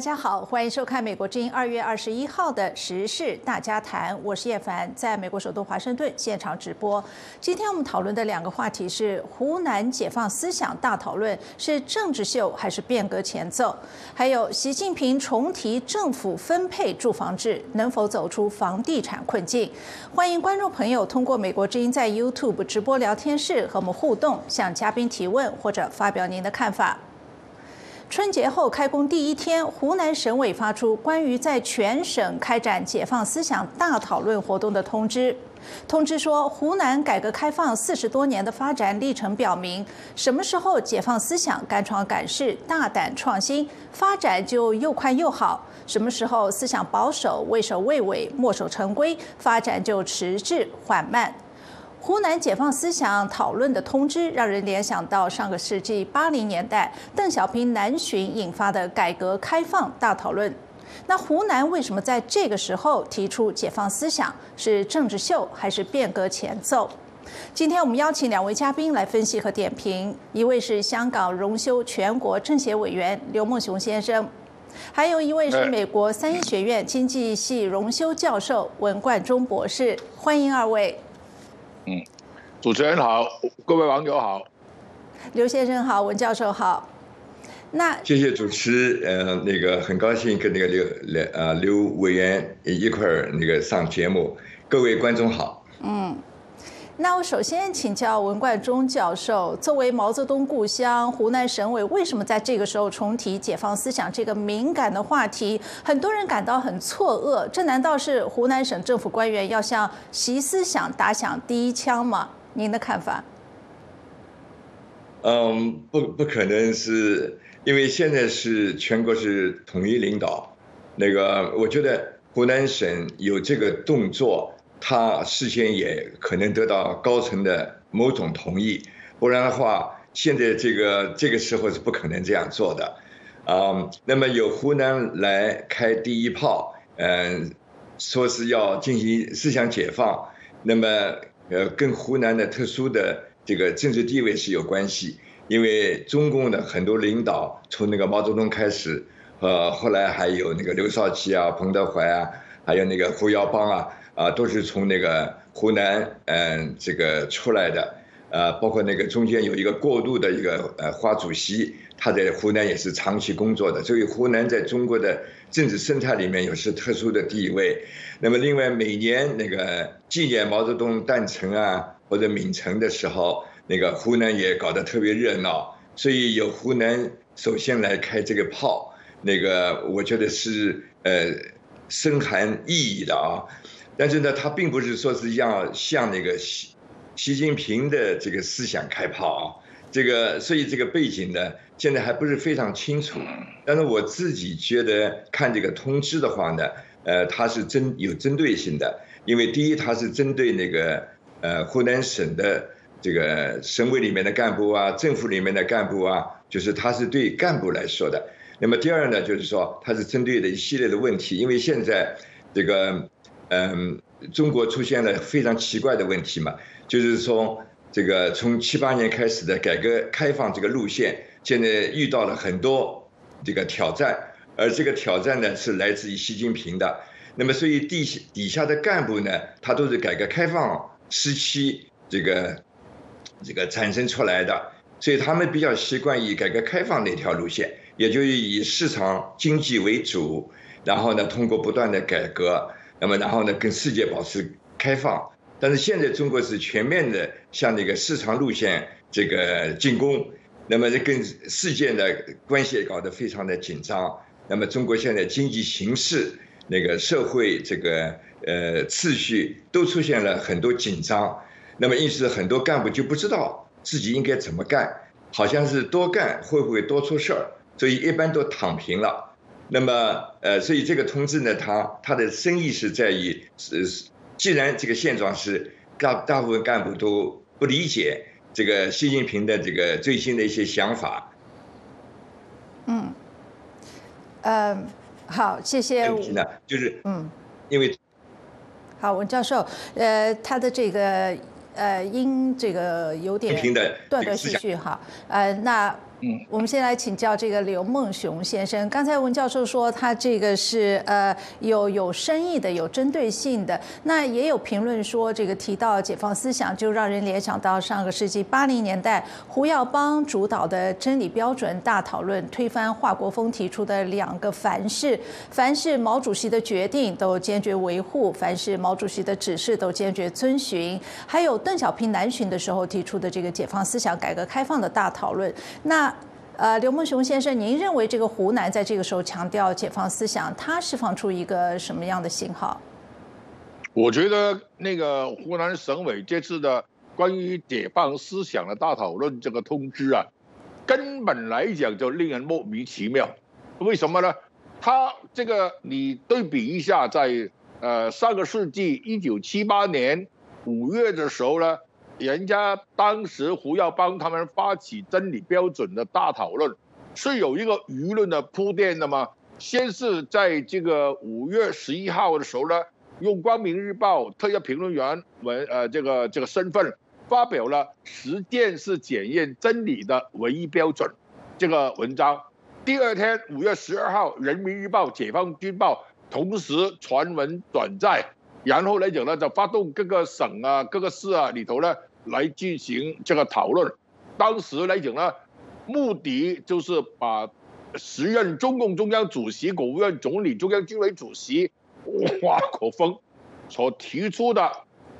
大家好，欢迎收看美国之音二月二十一号的时事大家谈，我是叶凡，在美国首都华盛顿现场直播。今天我们讨论的两个话题是湖南解放思想大讨论是政治秀还是变革前奏，还有习近平重提政府分配住房制能否走出房地产困境。欢迎观众朋友通过美国之音在 YouTube 直播聊天室和我们互动，向嘉宾提问或者发表您的看法。春节后开工第一天，湖南省委发出关于在全省开展解放思想大讨论活动的通知。通知说，湖南改革开放四十多年的发展历程表明，什么时候解放思想、敢闯敢试、大胆创新，发展就又快又好；什么时候思想保守、畏首畏尾、墨守成规，发展就迟滞缓慢。湖南解放思想讨论的通知，让人联想到上个世纪八零年代邓小平南巡引发的改革开放大讨论。那湖南为什么在这个时候提出解放思想？是政治秀还是变革前奏？今天我们邀请两位嘉宾来分析和点评，一位是香港荣休全国政协委员刘梦熊先生，还有一位是美国三一学院经济系荣休教授文冠中博士。欢迎二位。嗯，主持人好，各位网友好，刘先生好，文教授好。那谢谢主持，呃，那个很高兴跟那个刘刘啊刘委员一块儿那个上节目，各位观众好。嗯。那我首先请教文冠中教授，作为毛泽东故乡，湖南省委为什么在这个时候重提解放思想这个敏感的话题？很多人感到很错愕，这难道是湖南省政府官员要向习思想打响第一枪吗？您的看法？嗯，不，不可能是因为现在是全国是统一领导，那个我觉得湖南省有这个动作。他事先也可能得到高层的某种同意，不然的话，现在这个这个时候是不可能这样做的，啊，那么由湖南来开第一炮，嗯，说是要进行思想解放，那么呃，跟湖南的特殊的这个政治地位是有关系，因为中共的很多领导从那个毛泽东开始，呃，后来还有那个刘少奇啊、彭德怀啊，还有那个胡耀邦啊。啊，都是从那个湖南，嗯，这个出来的，呃，包括那个中间有一个过渡的一个呃花主席，他在湖南也是长期工作的，所以湖南在中国的政治生态里面有是特殊的地位。那么另外每年那个纪念毛泽东诞辰啊或者闽辰的时候，那个湖南也搞得特别热闹，所以有湖南首先来开这个炮，那个我觉得是呃深含意义的啊。但是呢，他并不是说是要向那个习习近平的这个思想开炮啊，这个所以这个背景呢，现在还不是非常清楚。但是我自己觉得看这个通知的话呢，呃，它是针有针对性的，因为第一，它是针对那个呃湖南省的这个省委里面的干部啊，政府里面的干部啊，就是它是对干部来说的。那么第二呢，就是说它是针对的一系列的问题，因为现在这个。嗯，中国出现了非常奇怪的问题嘛，就是说这个从七八年开始的改革开放这个路线，现在遇到了很多这个挑战，而这个挑战呢是来自于习近平的。那么所以地底下的干部呢，他都是改革开放时期这个这个产生出来的，所以他们比较习惯以改革开放那条路线，也就是以市场经济为主，然后呢通过不断的改革。那么，然后呢，跟世界保持开放。但是现在中国是全面的向那个市场路线这个进攻，那么这跟世界的关系搞得非常的紧张。那么中国现在经济形势、那个社会这个呃秩序都出现了很多紧张。那么因此很多干部就不知道自己应该怎么干，好像是多干会不会多出事儿，所以一般都躺平了。那么，呃，所以这个通知呢，它它的深意是在于，是既然这个现状是大大部分干部都不理解这个习近平的这个最新的一些想法。嗯，呃，好，谢谢。问题呢，就是嗯，因为好，文教授，呃，他的这个呃，因这个有点断断续续哈，呃，那。嗯，我们先来请教这个刘梦雄先生。刚才文教授说他这个是呃有有深意的、有针对性的。那也有评论说，这个提到解放思想，就让人联想到上个世纪八零年代胡耀邦主导的真理标准大讨论，推翻华国锋提出的两个凡是：凡是毛主席的决定都坚决维护，凡是毛主席的指示都坚决遵循。还有邓小平南巡的时候提出的这个解放思想、改革开放的大讨论。那呃，刘梦雄先生，您认为这个湖南在这个时候强调解放思想，它释放出一个什么样的信号？我觉得那个湖南省委这次的关于解放思想的大讨论这个通知啊，根本来讲就令人莫名其妙。为什么呢？他这个你对比一下，在呃上个世纪一九七八年五月的时候呢？人家当时胡耀邦他们发起真理标准的大讨论，是有一个舆论的铺垫的吗？先是在这个五月十一号的时候呢，用光明日报特约评论员文呃这个这个身份发表了“实践是检验真理的唯一标准”这个文章。第二天五月十二号，人民日报、解放军报同时传文转载，然后来讲呢，就发动各个省啊、各个市啊里头呢。来进行这个讨论，当时来讲呢，目的就是把时任中共中央主席、国务院总理、中央军委主席 华国锋所提出的，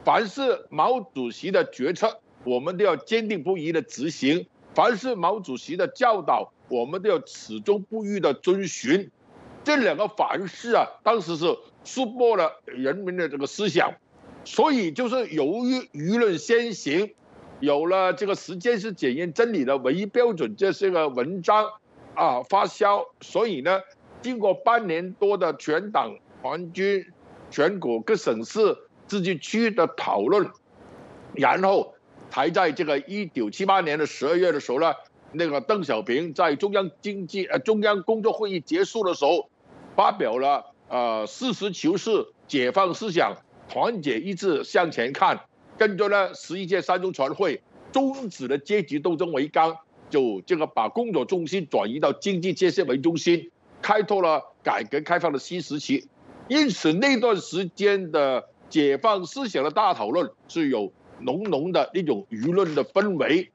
凡是毛主席的决策，我们都要坚定不移的执行；凡是毛主席的教导，我们都要始终不渝的遵循。这两个凡是啊，当时是输破了人民的这个思想。所以就是由于舆论先行，有了这个时间是检验真理的唯一标准，这是个文章啊发酵。所以呢，经过半年多的全党全军、全国各省市自治区的讨论，然后才在这个一九七八年的十二月的时候呢，那个邓小平在中央经济呃中央工作会议结束的时候，发表了呃实事求是解放思想。团结一致向前看，跟着呢十一届三中全会终止了阶级斗争为纲，就这个把工作重心转移到经济建设为中心，开拓了改革开放的新时期。因此那段时间的解放思想的大讨论是有浓浓的那种舆论的氛围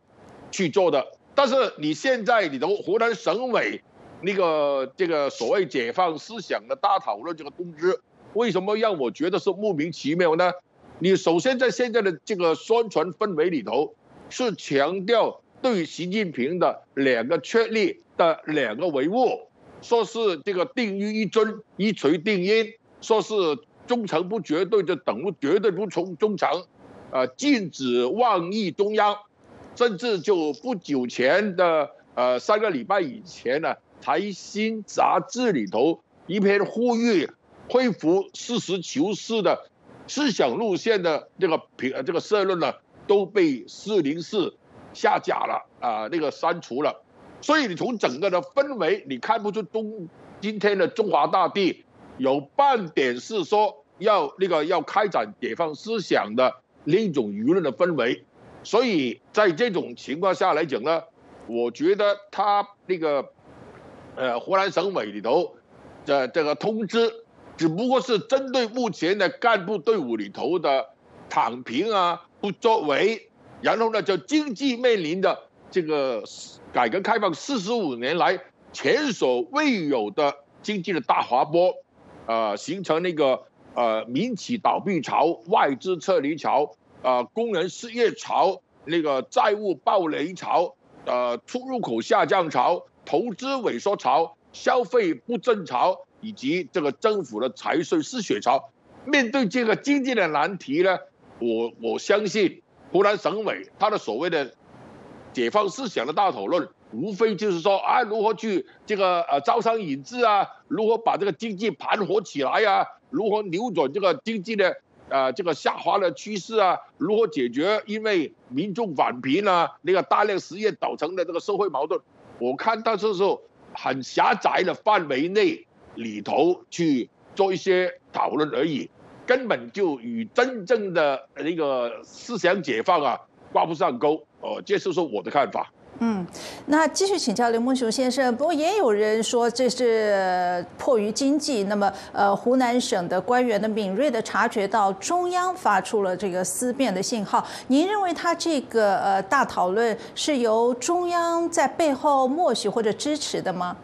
去做的。但是你现在里头湖南省委那个这个所谓解放思想的大讨论这个通知。为什么让我觉得是莫名其妙呢？你首先在现在的这个宣传氛围里头，是强调对习近平的两个确立的两个维护，说是这个定于一尊，一锤定音，说是忠诚不绝对就等于绝对不从忠诚，呃，禁止妄议中央，甚至就不久前的呃三个礼拜以前呢，财新杂志里头一篇呼吁。恢复实事求是的思想路线的这个评这个社论呢，都被四零四下架了啊，那个删除了。所以你从整个的氛围，你看不出中今天的中华大地有半点是说要那个要开展解放思想的另一种舆论的氛围。所以在这种情况下来讲呢，我觉得他那个呃湖南省委里头的这个通知。只不过是针对目前的干部队伍里头的躺平啊、不作为，然后呢，就经济面临的这个改革开放四十五年来前所未有的经济的大滑坡，呃，形成那个呃民企倒闭潮、外资撤离潮、呃工人失业潮、那个债务暴雷潮、呃出入口下降潮、投资萎缩潮、消费不振潮。以及这个政府的财税失血潮，面对这个经济的难题呢，我我相信湖南省委他的所谓的解放思想的大讨论，无非就是说啊，如何去这个呃招商引资啊，如何把这个经济盘活起来呀，如何扭转这个经济的呃这个下滑的趋势啊，如何解决因为民众返贫啊那个大量失业造成的这个社会矛盾，我看到这时候很狭窄的范围内。里头去做一些讨论而已，根本就与真正的那个思想解放啊挂不上钩。哦，这就是我的看法。嗯，那继续请教刘梦雄先生。不过也有人说这是迫于经济。那么，呃，湖南省的官员的敏锐的察觉到中央发出了这个思辨的信号。您认为他这个呃大讨论是由中央在背后默许或者支持的吗？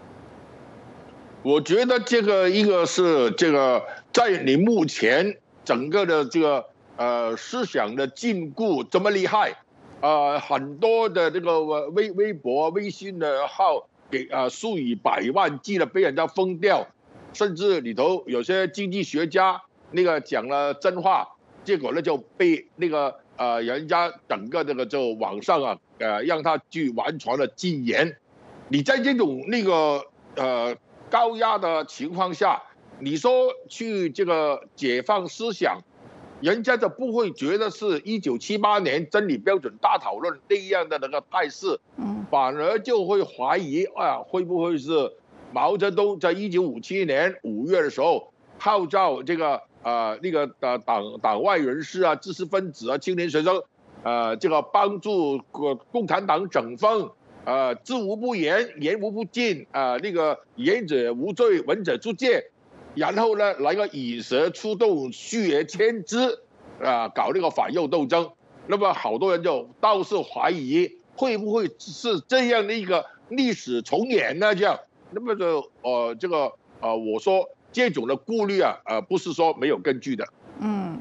我觉得这个一个是这个在你目前整个的这个呃思想的禁锢这么厉害。呃，很多的这个微微博、微信的号给啊数以百万计的被人家封掉，甚至里头有些经济学家那个讲了真话，结果呢就被那个呃人家整个这个就网上啊呃让他去完全的禁言。你在这种那个呃高压的情况下，你说去这个解放思想？人家就不会觉得是一九七八年真理标准大讨论那样的那个态势，反而就会怀疑啊，会不会是毛泽东在一九五七年五月的时候号召这个呃那个呃党党外人士啊、知识分子啊、青年学生，呃这个帮助共共产党整风，呃知无不言，言无不尽啊，那个言者无罪，闻者诛戒。然后呢，来个以蛇出洞，虚而牵之，啊，搞那个反右斗争。那么好多人就倒是怀疑，会不会是这样的一个历史重演呢？这样，那么就呃，这个呃，我说这种的顾虑啊，呃，不是说没有根据的。嗯。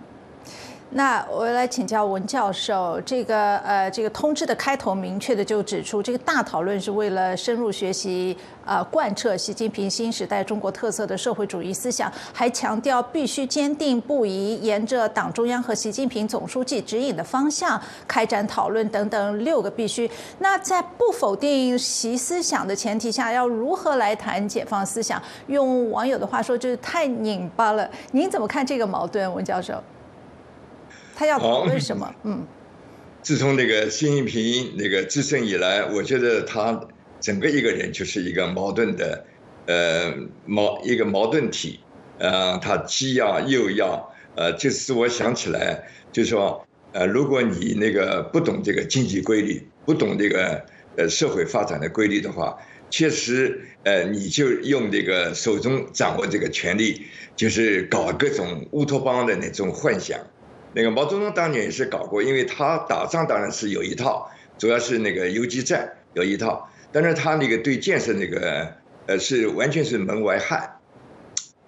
那我来请教文教授，这个呃，这个通知的开头明确的就指出，这个大讨论是为了深入学习呃贯彻习近平新时代中国特色的社会主义思想，还强调必须坚定不移沿着党中央和习近平总书记指引的方向开展讨论等等六个必须。那在不否定习思想的前提下，要如何来谈解放思想？用网友的话说，就是太拧巴了。您怎么看这个矛盾，文教授？他要讨论什么？嗯，自从那个习近平那个自政以来，我觉得他整个一个人就是一个矛盾的，呃，矛一个矛盾体，呃，他既要又要，呃，这使我想起来，就是说，呃，如果你那个不懂这个经济规律，不懂这个呃社会发展的规律的话，确实，呃，你就用这个手中掌握这个权力，就是搞各种乌托邦的那种幻想。那个毛泽东当年也是搞过，因为他打仗当然是有一套，主要是那个游击战有一套，但是他那个对建设那个呃是完全是门外汉。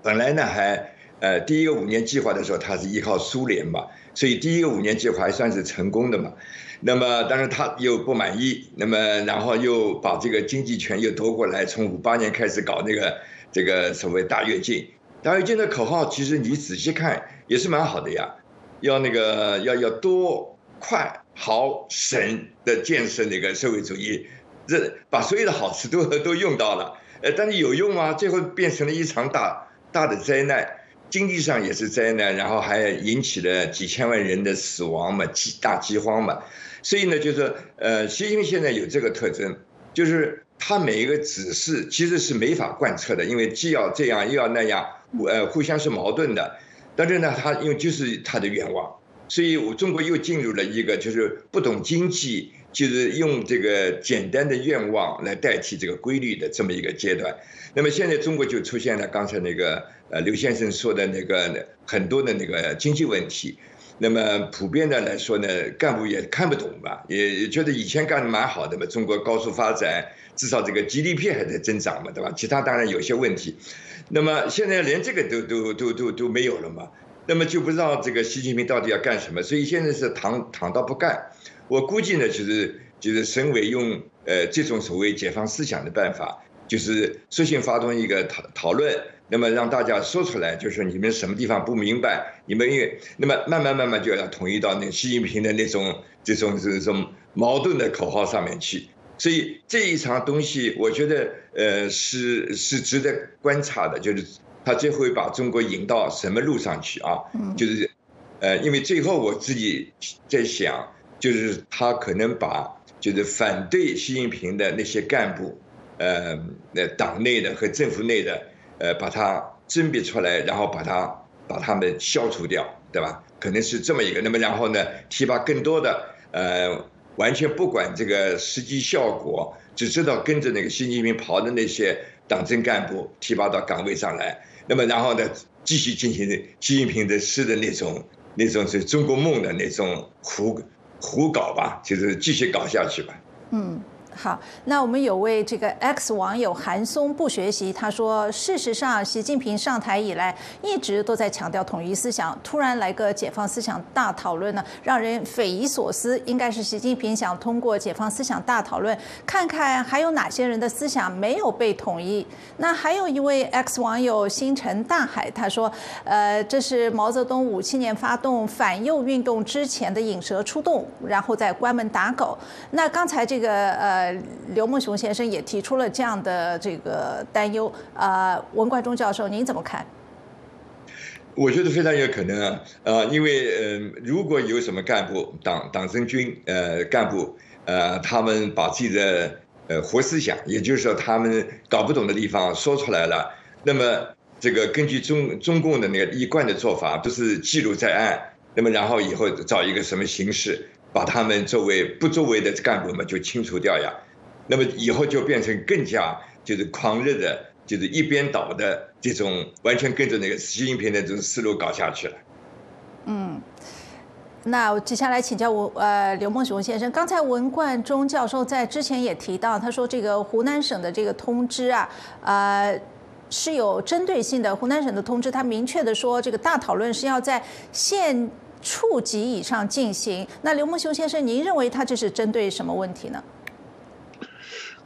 本来呢还呃第一个五年计划的时候他是依靠苏联嘛，所以第一个五年计划还算是成功的嘛。那么但是他又不满意，那么然后又把这个经济权又夺过来，从五八年开始搞那个这个所谓大跃进。大跃进的口号其实你仔细看也是蛮好的呀。要那个要要多快好省的建设那个社会主义，这把所有的好处都都用到了，呃，但是有用吗？最后变成了一场大大的灾难，经济上也是灾难，然后还引起了几千万人的死亡嘛，饥大饥荒嘛。所以呢，就是呃，习近平现在有这个特征，就是他每一个指示其实是没法贯彻的，因为既要这样又要那样，呃，互相是矛盾的。但是呢，他因为就是他的愿望，所以我中国又进入了一个就是不懂经济，就是用这个简单的愿望来代替这个规律的这么一个阶段。那么现在中国就出现了刚才那个呃刘先生说的那个很多的那个经济问题。那么普遍的来说呢，干部也看不懂吧，也觉得以前干的蛮好的嘛，中国高速发展，至少这个 GDP 还在增长嘛，对吧？其他当然有些问题。那么现在连这个都都都都都没有了嘛？那么就不知道这个习近平到底要干什么？所以现在是躺躺到不干。我估计呢，就是就是省委用呃这种所谓解放思想的办法，就是索性发动一个讨讨论，那么让大家说出来，就是你们什么地方不明白，你们也那么慢慢慢慢就要统一到那习近平的那种这种这种矛盾的口号上面去。所以这一场东西，我觉得呃是是值得观察的，就是他最后会把中国引到什么路上去啊？就是，呃，因为最后我自己在想，就是他可能把就是反对习近平的那些干部，呃，那党内的和政府内的，呃，把他甄别出来，然后把他把他们消除掉，对吧？可能是这么一个。那么然后呢，提拔更多的呃。完全不管这个实际效果，只知道跟着那个习近平跑的那些党政干部提拔到岗位上来，那么然后呢，继续进行习近平的诗的那种那种是中国梦的那种胡胡搞吧，就是继续搞下去吧。嗯。好，那我们有位这个 X 网友韩松不学习，他说，事实上，习近平上台以来一直都在强调统一思想，突然来个解放思想大讨论呢，让人匪夷所思。应该是习近平想通过解放思想大讨论，看看还有哪些人的思想没有被统一。那还有一位 X 网友星辰大海，他说，呃，这是毛泽东五七年发动反右运动之前的引蛇出洞，然后再关门打狗。那刚才这个呃。呃，刘梦熊先生也提出了这样的这个担忧。啊，文冠中教授，您怎么看？我觉得非常有可能啊，呃，因为呃，如果有什么干部、党党政军呃干部呃，他们把自己的呃活思想，也就是说他们搞不懂的地方说出来了，那么这个根据中中共的那个一贯的做法，都是记录在案，那么然后以后找一个什么形式。把他们作为不作为的干部们就清除掉呀，那么以后就变成更加就是狂热的，就是一边倒的这种完全跟着那个习近平的这种思路搞下去了。嗯，那接下来请教我呃刘梦熊先生，刚才文冠中教授在之前也提到，他说这个湖南省的这个通知啊，呃是有针对性的，湖南省的通知，他明确的说这个大讨论是要在县。处级以上进行，那刘梦雄先生，您认为他这是针对什么问题呢？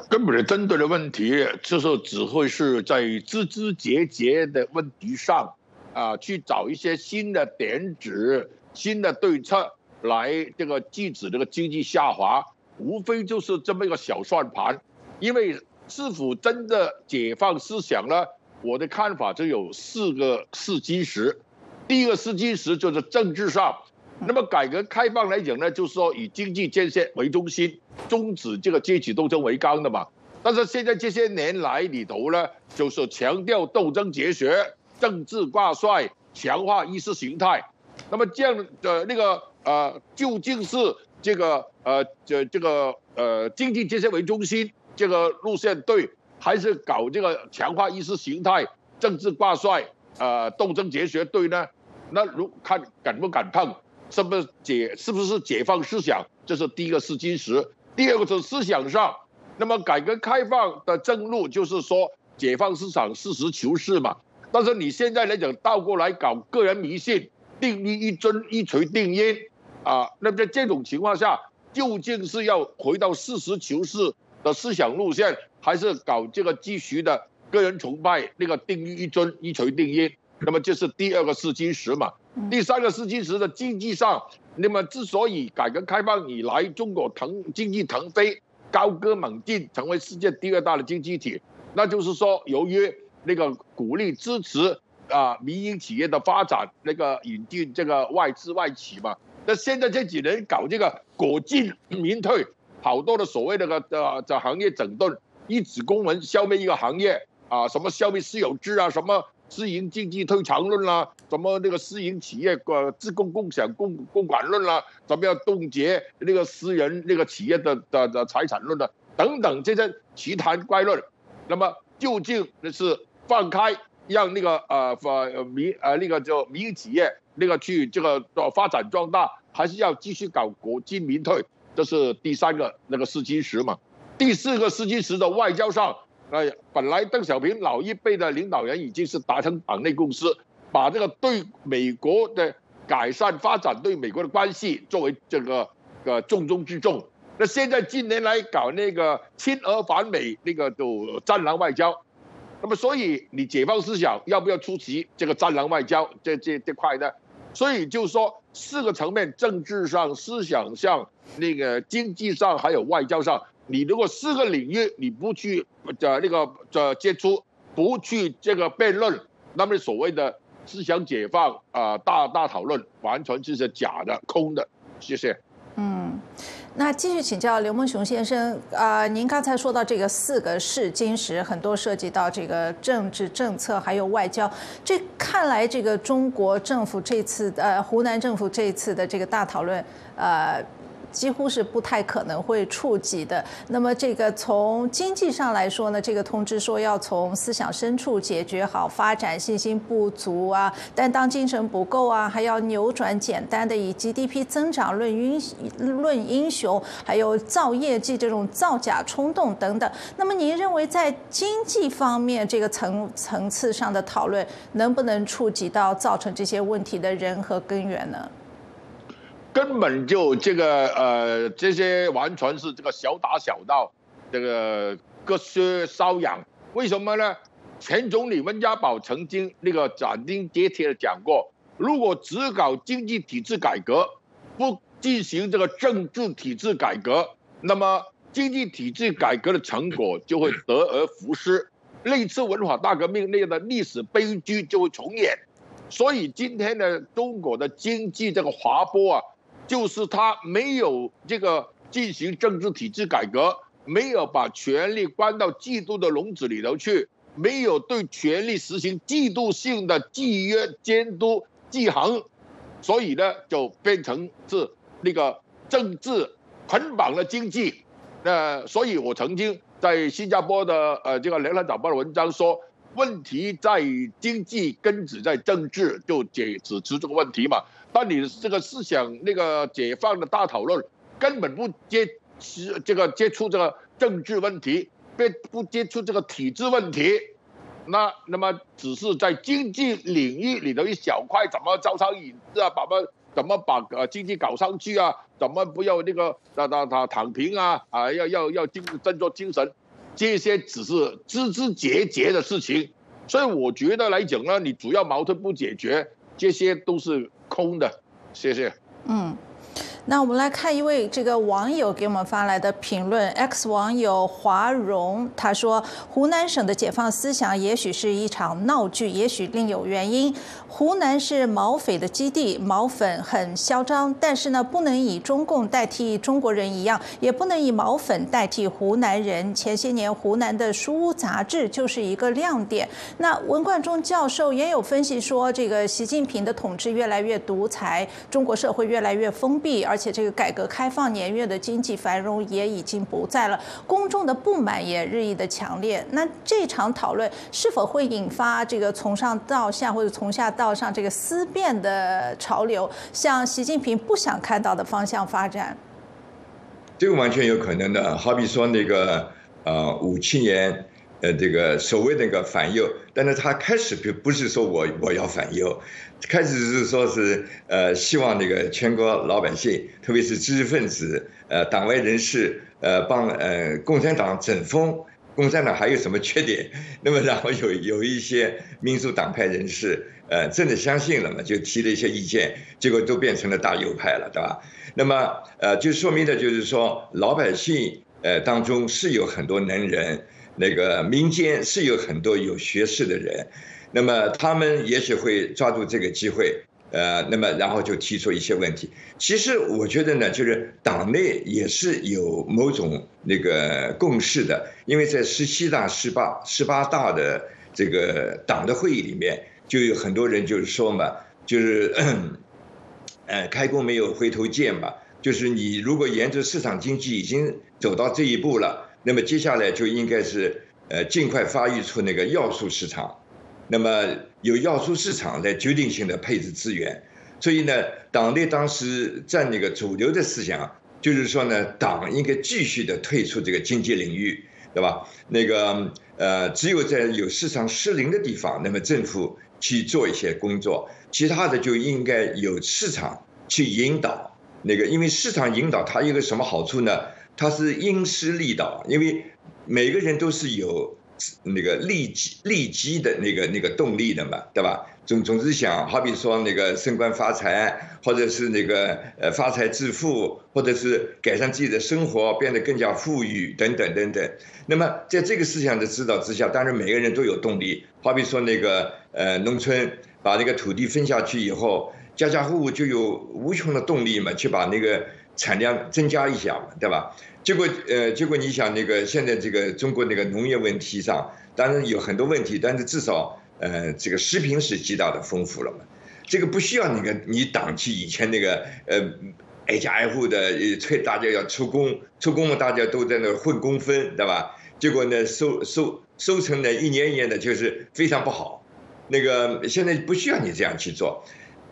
根本的针对的问题，就是只会是在枝枝节节的问题上，啊，去找一些新的点子、新的对策来这个制止这个经济下滑，无非就是这么一个小算盘。因为是否真的解放思想呢？我的看法就有四个试金石。第一个试金石就是政治上，那么改革开放来讲呢，就是说以经济建设为中心，终止这个阶级斗争为纲的嘛。但是现在这些年来里头呢，就是强调斗争哲学、政治挂帅、强化意识形态。那么这样的那个呃，究竟是这个呃这这个呃经济建设为中心这个路线对，还是搞这个强化意识形态、政治挂帅？呃，斗争哲学对呢？那如看敢不敢碰，是不是解是不是解放思想？这是第一个试金石。第二个是思想上，那么改革开放的正路就是说解放思想、实事求是嘛。但是你现在来讲倒过来搞个人迷信，定律一尊一锤定音啊。那么在这种情况下，究竟是要回到实事求是的思想路线，还是搞这个继续的？个人崇拜那个定律一尊一锤定音，那么这是第二个试金石嘛？第三个试金石的经济上，那么之所以改革开放以来中国腾经济腾飞、高歌猛进，成为世界第二大的经济体，那就是说由于那个鼓励支持啊民营企业的发展，那个引进这个外资外企嘛。那现在这几年搞这个国进民退，好多的所谓那个呃的行业整顿，一纸公文消灭一个行业。啊，什么消灭私有制啊，什么私营经济退场论啦，什么那个私营企业呃自供共享共共管论啦，怎么样冻结那个私人那个企业的的的财产论的等等这些奇谈怪论，那么究竟那是放开让那个呃呃民呃那个叫民营企业那个去这个发展壮大，还是要继续搞国进民退？这是第三个那个试金石嘛。第四个试金石的外交上。哎，本来邓小平老一辈的领导人已经是达成党内共识，把这个对美国的改善发展对美国的关系作为这个呃重中之重。那现在近年来搞那个亲俄反美那个都战狼外交，那么所以你解放思想要不要出席这个战狼外交这这这块呢？所以就是说四个层面：政治上、思想上、那个经济上，还有外交上。你如果四个领域你不去呃那个呃接触，不去这个辩论，那么所谓的思想解放啊大大讨论，完全就是假的空的。谢谢。嗯，那继续请教刘梦雄先生啊，您刚才说到这个四个试金石，很多涉及到这个政治政策还有外交，这看来这个中国政府这次呃湖南政府这次的这个大讨论呃。几乎是不太可能会触及的。那么这个从经济上来说呢，这个通知说要从思想深处解决好发展信心不足啊，担当精神不够啊，还要扭转简单的以 GDP 增长论英论英雄，还有造业绩这种造假冲动等等。那么您认为在经济方面这个层层次上的讨论，能不能触及到造成这些问题的人和根源呢？根本就这个呃，这些完全是这个小打小闹，这个割靴搔痒。为什么呢？前总理温家宝曾经那个斩钉截铁的讲过，如果只搞经济体制改革，不进行这个政治体制改革，那么经济体制改革的成果就会得而复失，类似文化大革命那样的历史悲剧就会重演。所以今天的中国的经济这个滑坡啊。就是他没有这个进行政治体制改革，没有把权力关到制度的笼子里头去，没有对权力实行制度性的制约监督制衡，所以呢，就变成是那个政治捆绑了经济。那所以我曾经在新加坡的呃这个联合早报的文章说，问题在于经济，根子在政治，就解指出这个问题嘛。那你这个思想那个解放的大讨论根本不接这个接触这个政治问题，不不接触这个体制问题，那那么只是在经济领域里头一小块，怎么招商引资啊，把么怎么把呃经济搞上去啊，怎么不要那个那那他躺平啊啊要要要精振作精神，这些只是枝枝节节的事情，所以我觉得来讲呢，你主要矛盾不解决，这些都是。空的，谢谢。嗯。那我们来看一位这个网友给我们发来的评论，X 网友华荣他说：“湖南省的解放思想也许是一场闹剧，也许另有原因。湖南是毛匪的基地，毛粉很嚣张，但是呢，不能以中共代替中国人一样，也不能以毛粉代替湖南人。前些年湖南的书屋杂志就是一个亮点。那文冠中教授也有分析说，这个习近平的统治越来越独裁，中国社会越来越封闭，而而且这个改革开放年月的经济繁荣也已经不在了，公众的不满也日益的强烈。那这场讨论是否会引发这个从上到下或者从下到上这个思辨的潮流，向习近平不想看到的方向发展？这个完全有可能的。好比说那个呃五七年。呃，这个所谓那个反右，但是他开始不不是说我我要反右，开始是说是呃希望那个全国老百姓，特别是知识分子、呃党外人士，呃帮呃共产党整风，共产党还有什么缺点？那么然后有有一些民主党派人士，呃真的相信了嘛，就提了一些意见，结果都变成了大右派了，对吧？那么呃就说明的就是说老百姓呃当中是有很多能人。那个民间是有很多有学识的人，那么他们也许会抓住这个机会，呃，那么然后就提出一些问题。其实我觉得呢，就是党内也是有某种那个共识的，因为在十七大、十八、十八大的这个党的会议里面，就有很多人就是说嘛，就是，呃，开弓没有回头箭嘛，就是你如果沿着市场经济已经走到这一步了。那么接下来就应该是呃尽快发育出那个要素市场，那么有要素市场来决定性的配置资源，所以呢，党内当时占那个主流的思想就是说呢，党应该继续的退出这个经济领域，对吧？那个呃，只有在有市场失灵的地方，那么政府去做一些工作，其他的就应该有市场去引导。那个因为市场引导它有个什么好处呢？他是因势利导，因为每个人都是有那个利己利己的那个那个动力的嘛，对吧？总总是想，好比说那个升官发财，或者是那个呃发财致富，或者是改善自己的生活，变得更加富裕等等等等。那么在这个思想的指导之下，当然每个人都有动力。好比说那个呃农村把那个土地分下去以后，家家户户就有无穷的动力嘛，去把那个。产量增加一下嘛，对吧？结果呃，结果你想那个现在这个中国那个农业问题上，当然有很多问题，但是至少呃，这个食品是极大的丰富了嘛。这个不需要那个你党去以前那个呃挨家挨户的催大家要出工，出工嘛大家都在那混工分，对吧？结果呢收收收成呢一年一年的就是非常不好。那个现在不需要你这样去做，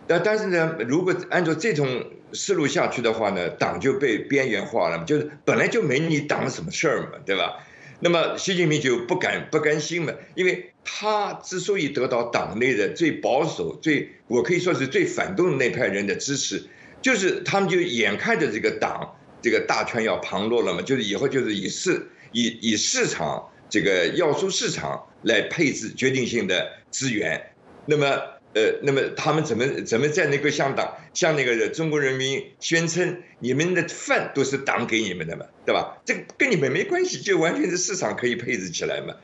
但但是呢，如果按照这种思路下去的话呢，党就被边缘化了，就是本来就没你党什么事儿嘛，对吧？那么习近平就不敢不甘心嘛，因为他之所以得到党内的最保守、最我可以说是最反动的那派人的支持，就是他们就眼看着这个党这个大权要旁落了嘛，就是以后就是以市以以市场这个要素市场来配置决定性的资源，那么。呃，那么他们怎么怎么在那个向党向那个中国人民宣称你们的饭都是党给你们的嘛，对吧？这跟你们没关系，就完全是市场可以配置起来嘛。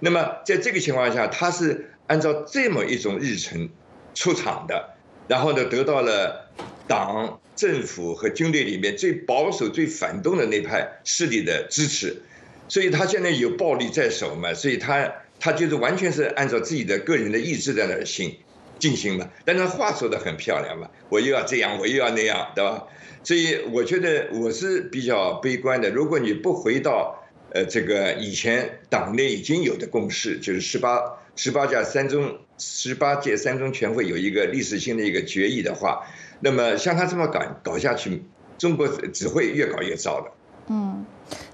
那么在这个情况下，他是按照这么一种日程出场的，然后呢得到了党、政府和军队里面最保守、最反动的那派势力的支持，所以他现在有暴力在手嘛，所以他他就是完全是按照自己的个人的意志在那行。进行嘛，但是话说的很漂亮嘛，我又要这样，我又要那样，对吧？所以我觉得我是比较悲观的。如果你不回到呃这个以前党内已经有的共识，就是十八十八届三中十八届三中全会有一个历史性的一个决议的话，那么像他这么搞搞下去，中国只会越搞越糟的。嗯。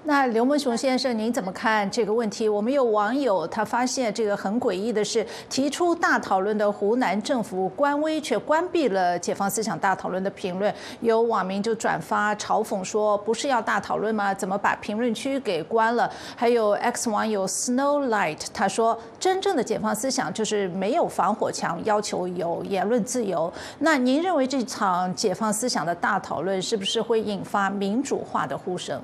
那刘文雄先生，您怎么看这个问题？我们有网友他发现这个很诡异的是，提出大讨论的湖南政府官微却关闭了解放思想大讨论的评论。有网民就转发嘲讽说：“不是要大讨论吗？怎么把评论区给关了？”还有 X 网友 Snowlight 他说：“真正的解放思想就是没有防火墙，要求有言论自由。”那您认为这场解放思想的大讨论是不是会引发民主化的呼声？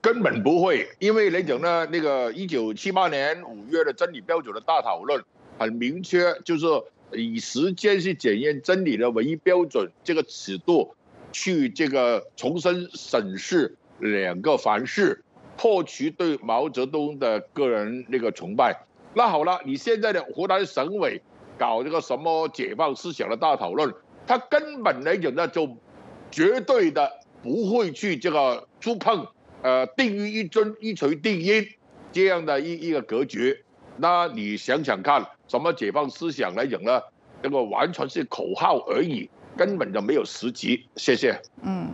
根本不会，因为来讲呢，那个一九七八年五月的真理标准的大讨论很明确，就是以时间去检验真理的唯一标准，这个尺度去这个重新审视两个凡事，破除对毛泽东的个人那个崇拜。那好了，你现在的湖南省委搞这个什么解放思想的大讨论，他根本来讲呢，就绝对的不会去这个触碰。呃，定于一尊一锤定音，这样的一一个格局，那你想想看，什么解放思想来讲呢？这个完全是口号而已，根本就没有实际。谢谢。嗯。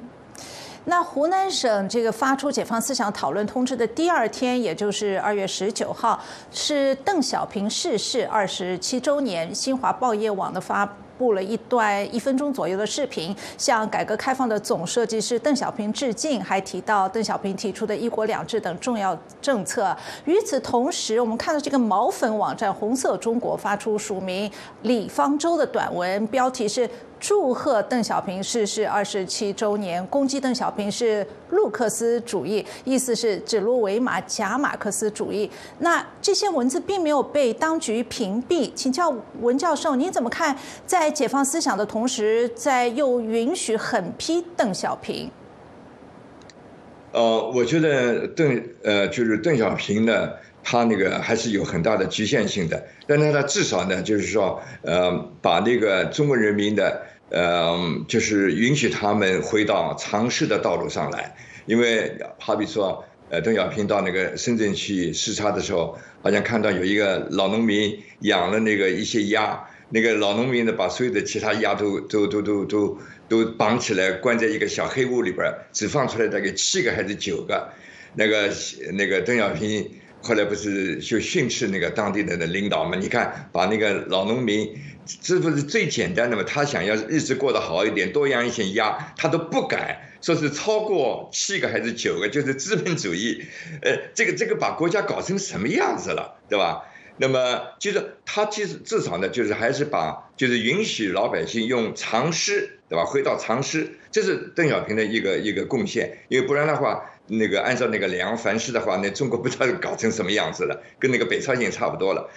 那湖南省这个发出解放思想讨论通知的第二天，也就是二月十九号，是邓小平逝世二十七周年。新华报业网的发布了一段一分钟左右的视频，向改革开放的总设计师邓小平致敬，还提到邓小平提出的一国两制等重要政策。与此同时，我们看到这个毛粉网站红色中国发出署名李方舟的短文，标题是。祝贺邓小平逝世二十七周年，攻击邓小平是路克斯主义，意思是指鹿为马、假马克思主义。那这些文字并没有被当局屏蔽，请教文教授，您怎么看？在解放思想的同时，在又允许狠批邓小平？呃，我觉得邓呃，就是邓小平呢，他那个还是有很大的局限性的，但是他至少呢，就是说，呃，把那个中国人民的。呃，就是允许他们回到尝试的道路上来，因为好比说，呃，邓小平到那个深圳去视察的时候，好像看到有一个老农民养了那个一些鸭，那个老农民呢，把所有的其他鸭都都都都都都绑起来，关在一个小黑屋里边，只放出来大概七个还是九个，那个那个邓小平。后来不是就训斥那个当地的的领导嘛？你看，把那个老农民，这不是最简单的嘛？他想要日子过得好一点，多养一些鸭，他都不敢说是超过七个还是九个，就是资本主义。呃，这个这个把国家搞成什么样子了，对吧？那么就是他其实至少呢，就是还是把就是允许老百姓用常识，对吧？回到常识，这是邓小平的一个一个贡献，因为不然的话。那个按照那个两岸凡事的话，那中国不知道搞成什么样子了，跟那个北朝鲜差不多了。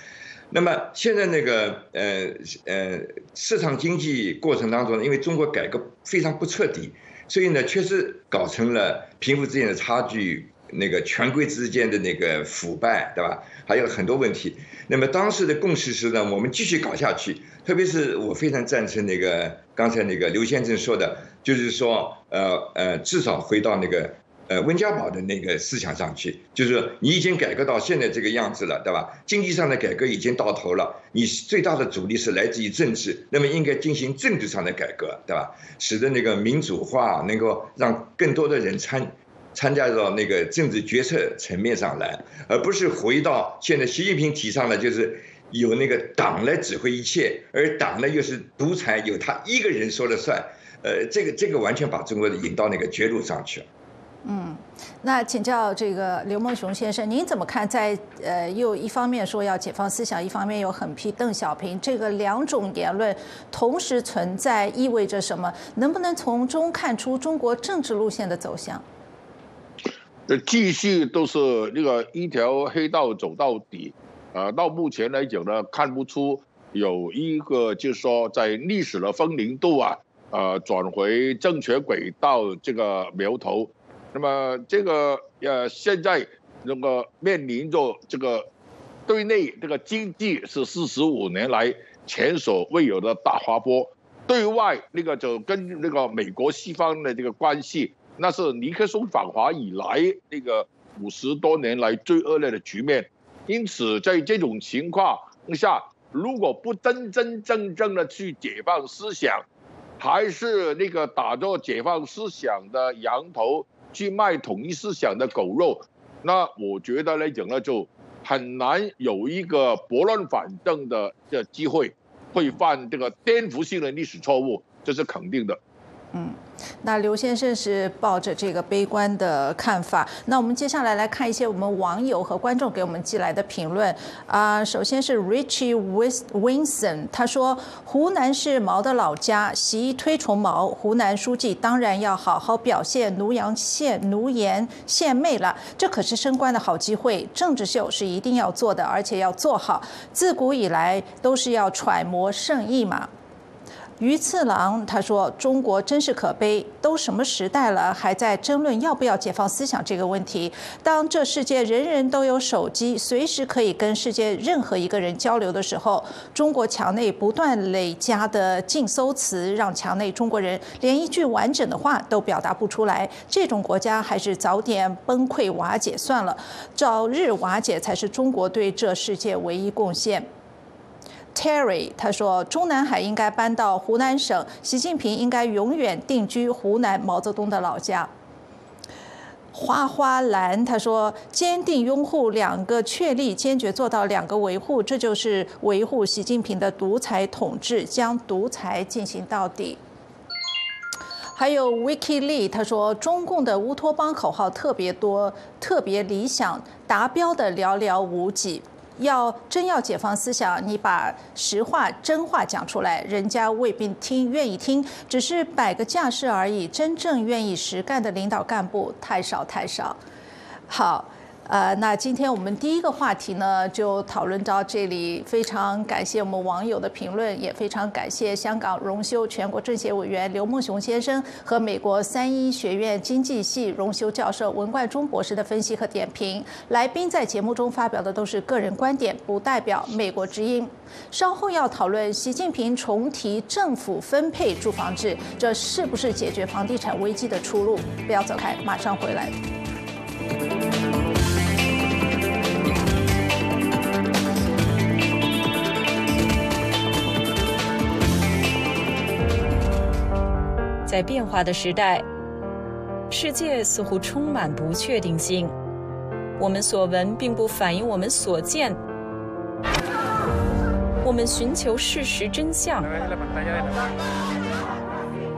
那么现在那个呃呃市场经济过程当中，因为中国改革非常不彻底，所以呢确实搞成了贫富之间的差距那个权贵之间的那个腐败，对吧？还有很多问题。那么当时的共识是呢，我们继续搞下去。特别是我非常赞成那个刚才那个刘先生说的，就是说，呃呃，至少回到那个呃温家宝的那个思想上去，就是你已经改革到现在这个样子了，对吧？经济上的改革已经到头了，你最大的阻力是来自于政治，那么应该进行政治上的改革，对吧？使得那个民主化能够让更多的人参。参加到那个政治决策层面上来，而不是回到现在习近平提倡的，就是有那个党来指挥一切，而党呢又是独裁，由他一个人说了算。呃，这个这个完全把中国引到那个绝路上去了。嗯，那请教这个刘梦熊先生，您怎么看？在呃，又一方面说要解放思想，一方面又狠批邓小平，这个两种言论同时存在，意味着什么？能不能从中看出中国政治路线的走向？继续都是那个一条黑道走到底，呃，到目前来讲呢，看不出有一个就是说在历史的分零度啊，呃，转回正确轨道这个苗头。那么这个呃，现在那个面临着这个对内这个经济是四十五年来前所未有的大滑坡，对外那个就跟那个美国西方的这个关系。那是尼克松访华以来那个五十多年来最恶劣的局面，因此在这种情况下，如果不真真正正的去解放思想，还是那个打着解放思想的羊头去卖统一思想的狗肉，那我觉得来讲呢，就很难有一个拨乱反正的的机会，会犯这个颠覆性的历史错误，这是肯定的。嗯。那刘先生是抱着这个悲观的看法。那我们接下来来看一些我们网友和观众给我们寄来的评论啊。首先是 Richie Winson，他说：“湖南是毛的老家，习推崇毛，湖南书记当然要好好表现，奴羊献奴颜献媚了。这可是升官的好机会，政治秀是一定要做的，而且要做好。自古以来都是要揣摩圣意嘛。”鱼次郎他说：“中国真是可悲，都什么时代了，还在争论要不要解放思想这个问题。当这世界人人都有手机，随时可以跟世界任何一个人交流的时候，中国墙内不断累加的禁搜词，让墙内中国人连一句完整的话都表达不出来。这种国家还是早点崩溃瓦解算了，早日瓦解才是中国对这世界唯一贡献。” Terry 他说：“中南海应该搬到湖南省，习近平应该永远定居湖南毛泽东的老家。”花花蓝他说：“坚定拥护两个确立，坚决做到两个维护，这就是维护习近平的独裁统治，将独裁进行到底。”还有 Vicky Lee 他说：“中共的乌托邦口号特别多，特别理想，达标的寥寥无几。”要真要解放思想，你把实话真话讲出来，人家未必听愿意听，只是摆个架势而已。真正愿意实干的领导干部太少太少。好。呃，那今天我们第一个话题呢，就讨论到这里。非常感谢我们网友的评论，也非常感谢香港荣休全国政协委员刘梦熊先生和美国三一学院经济系荣休教授文冠中博士的分析和点评。来宾在节目中发表的都是个人观点，不代表美国之音。稍后要讨论习近平重提政府分配住房制，这是不是解决房地产危机的出路？不要走开，马上回来。在变化的时代，世界似乎充满不确定性。我们所闻并不反映我们所见。我们寻求事实真相。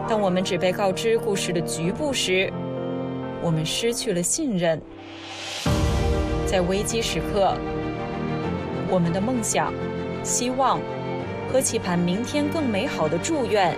当我们只被告知故事的局部时，我们失去了信任。在危机时刻，我们的梦想、希望和期盼明天更美好的祝愿。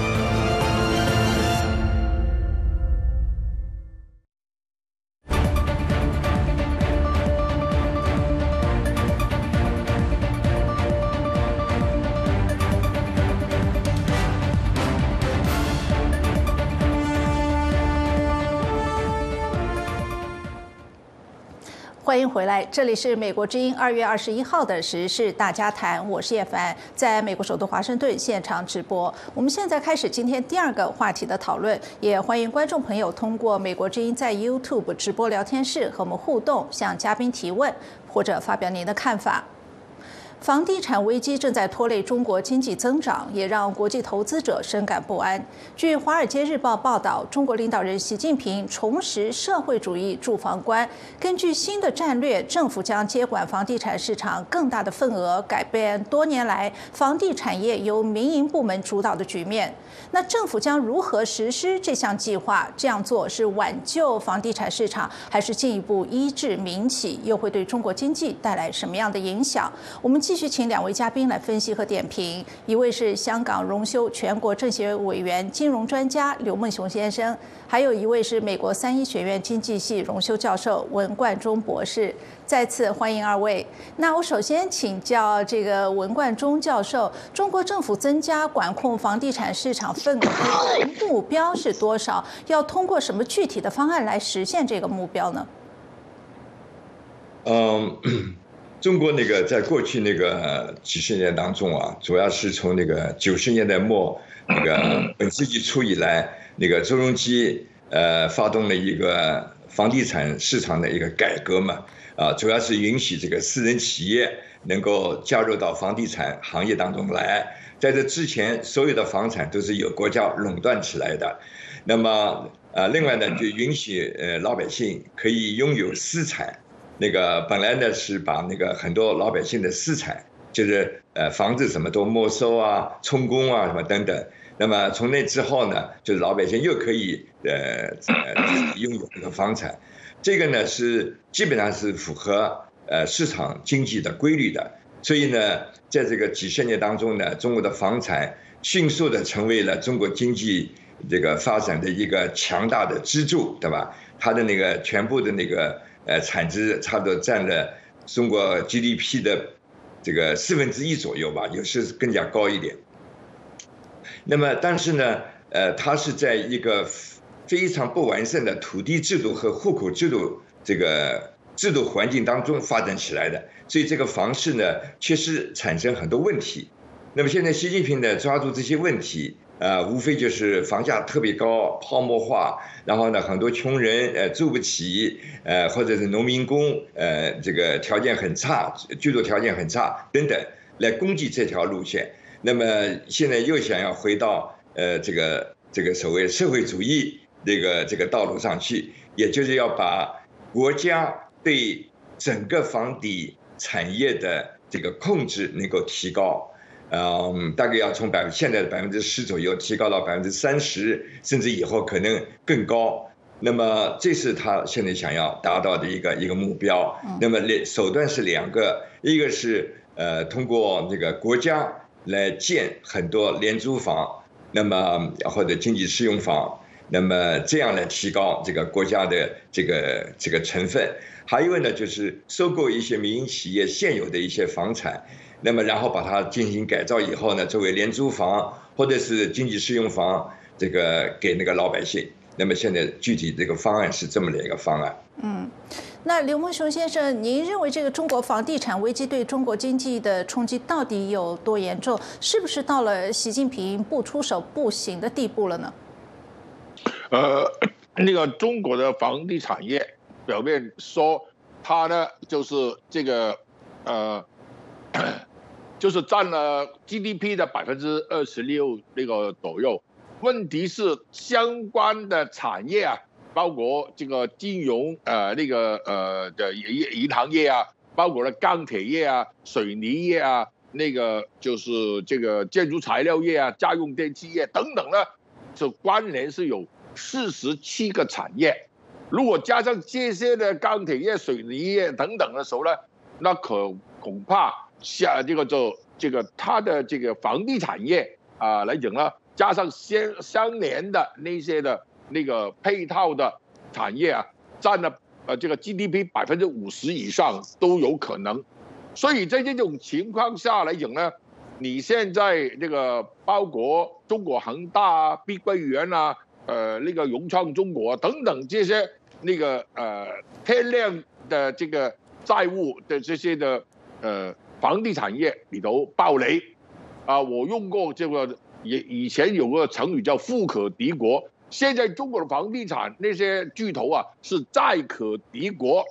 欢迎回来，这里是美国之音二月二十一号的时事大家谈，我是叶凡，在美国首都华盛顿现场直播。我们现在开始今天第二个话题的讨论，也欢迎观众朋友通过美国之音在 YouTube 直播聊天室和我们互动，向嘉宾提问或者发表您的看法。房地产危机正在拖累中国经济增长，也让国际投资者深感不安。据《华尔街日报》报道，中国领导人习近平重拾社会主义住房观。根据新的战略，政府将接管房地产市场更大的份额，改变多年来房地产业由民营部门主导的局面。那政府将如何实施这项计划？这样做是挽救房地产市场，还是进一步医治民企？又会对中国经济带来什么样的影响？我们。继续请两位嘉宾来分析和点评。一位是香港荣休全国政协委员、金融专家刘梦雄先生，还有一位是美国三一学院经济系荣休教授文冠中博士。再次欢迎二位。那我首先请教这个文冠中教授：中国政府增加管控房地产市场份额目标是多少？要通过什么具体的方案来实现这个目标呢？嗯。中国那个在过去那个几十年当中啊，主要是从那个九十年代末那个 本世纪初以来，那个周荣基呃发动了一个房地产市场的一个改革嘛，啊，主要是允许这个私人企业能够加入到房地产行业当中来，在这之前，所有的房产都是由国家垄断起来的，那么呃，另外呢，就允许呃老百姓可以拥有私产。那个本来呢是把那个很多老百姓的私产，就是呃房子什么都没收啊、充公啊什么等等。那么从那之后呢，就是老百姓又可以呃呃拥有这个房产，这个呢是基本上是符合呃市场经济的规律的。所以呢，在这个几十年当中呢，中国的房产迅速的成为了中国经济这个发展的一个强大的支柱，对吧？它的那个全部的那个。呃，产值差不多占了中国 GDP 的这个四分之一左右吧，有时更加高一点。那么，但是呢，呃，它是在一个非常不完善的土地制度和户口制度这个制度环境当中发展起来的，所以这个房市呢，确实产生很多问题。那么现在习近平呢，抓住这些问题。呃，无非就是房价特别高、泡沫化，然后呢，很多穷人呃住不起，呃，或者是农民工呃这个条件很差，居住条件很差等等，来攻击这条路线。那么现在又想要回到呃这个这个所谓社会主义这个这个道路上去，也就是要把国家对整个房地产业的这个控制能够提高。嗯，大概要从百分现在的百分之十左右提高到百分之三十，甚至以后可能更高。那么这是他现在想要达到的一个一个目标。那么两手段是两个，一个是呃通过那个国家来建很多廉租房，那么或者经济适用房，那么这样来提高这个国家的这个这个成分。还有呢，就是收购一些民营企业现有的一些房产。那么，然后把它进行改造以后呢，作为廉租房或者是经济适用房，这个给那个老百姓。那么现在具体这个方案是这么的一个方案。嗯，那刘梦雄先生，您认为这个中国房地产危机对中国经济的冲击到底有多严重？是不是到了习近平不出手不行的地步了呢？呃，那个中国的房地产业表面说它呢就是这个呃。就是占了 GDP 的百分之二十六那个左右，问题是相关的产业啊，包括这个金融呃那个呃的银银行业啊，包括了钢铁业啊、水泥业啊，那个就是这个建筑材料业啊、家用电器业等等呢，就关联是有四十七个产业，如果加上这些的钢铁业、水泥业等等的时候呢，那可恐怕。下这个就这个它的这个房地产业啊来讲呢，加上相相连的那些的那个配套的产业啊，占了呃这个 GDP 百分之五十以上都有可能。所以在这种情况下来讲呢，你现在这个包括中国恒大啊、碧桂园啊、呃那个融创中国等等这些那个呃天量的这个债务的这些的呃房地产业里头暴雷，啊，我用过这个以以前有个成语叫富可敌国，现在中国的房地产那些巨头啊是债可敌国，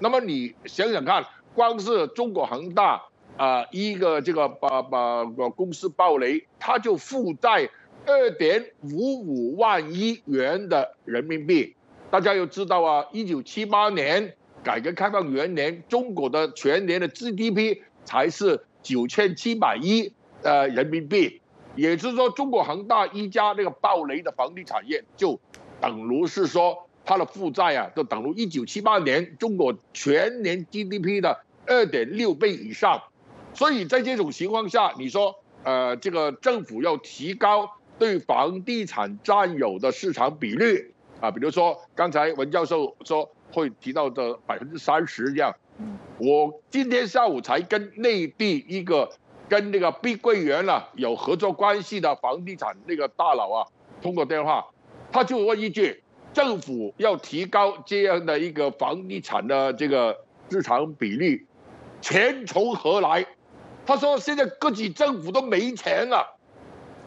那么你想想看。光是中国恒大啊，一个这个把把公司暴雷，他就负债二点五五万亿元的人民币。大家要知道啊，一九七八年改革开放元年，中国的全年的 GDP 才是九千七百亿呃人民币，也就是说，中国恒大一家那个暴雷的房地产业，就等于是说。它的负债啊，就等于一九七八年中国全年 GDP 的二点六倍以上，所以在这种情况下，你说，呃，这个政府要提高对房地产占有的市场比率啊，比如说刚才文教授说会提到的百分之三十这样，我今天下午才跟内地一个跟那个碧桂园啊有合作关系的房地产那个大佬啊通过电话，他就问一句。政府要提高这样的一个房地产的这个市场比率，钱从何来？他说现在各级政府都没钱了，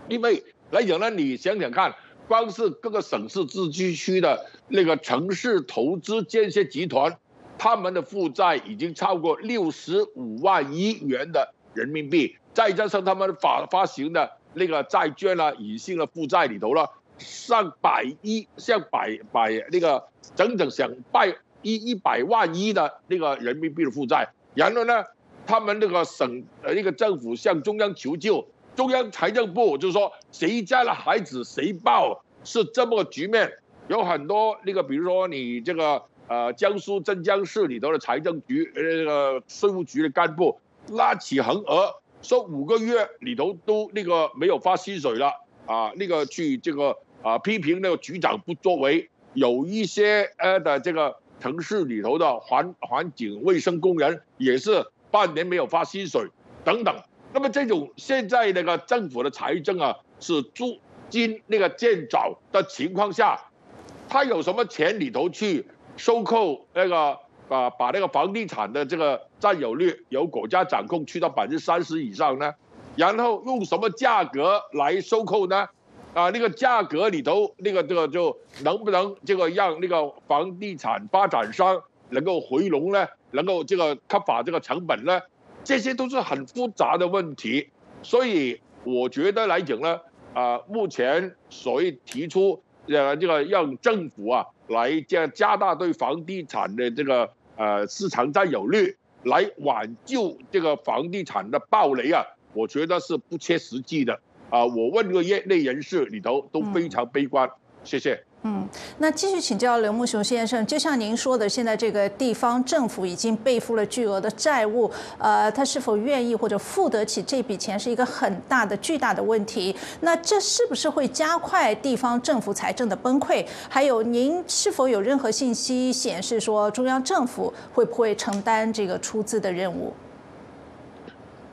因为来讲呢，你想想看，光是各个省市自治区的那个城市投资建设集团，他们的负债已经超过六十五万亿元的人民币，再加上他们发发行的那个债券啊，隐性的负债里头了。上百亿，上百百那个整整上百一一百万亿的那个人民币的负债，然后呢，他们那个省呃那个政府向中央求救，中央财政部就说谁家的孩子谁报，是这么个局面。有很多那个，比如说你这个呃江苏镇江市里头的财政局那个税务局的干部拉起横额，说五个月里头都那个没有发薪水了。啊，那个去这个啊批评那个局长不作为，有一些呃的这个城市里头的环环境卫生工人也是半年没有发薪水等等。那么这种现在那个政府的财政啊是租金那个见早的情况下，他有什么钱里头去收购那个啊把那个房地产的这个占有率由国家掌控去到百分之三十以上呢？然后用什么价格来收购呢？啊，那个价格里头，那个这个就能不能这个让那个房地产发展商能够回笼呢？能够这个克法这个成本呢？这些都是很复杂的问题。所以我觉得来讲呢，啊，目前所谓提出呃这个让政府啊来加加大对房地产的这个呃市场占有率，来挽救这个房地产的暴雷啊。我觉得是不切实际的啊！我问个业内人士里头都非常悲观。谢谢。嗯，那继续请教刘木雄先生，就像您说的，现在这个地方政府已经背负了巨额的债务，呃，他是否愿意或者付得起这笔钱，是一个很大的、巨大的问题。那这是不是会加快地方政府财政的崩溃？还有，您是否有任何信息显示说，中央政府会不会承担这个出资的任务？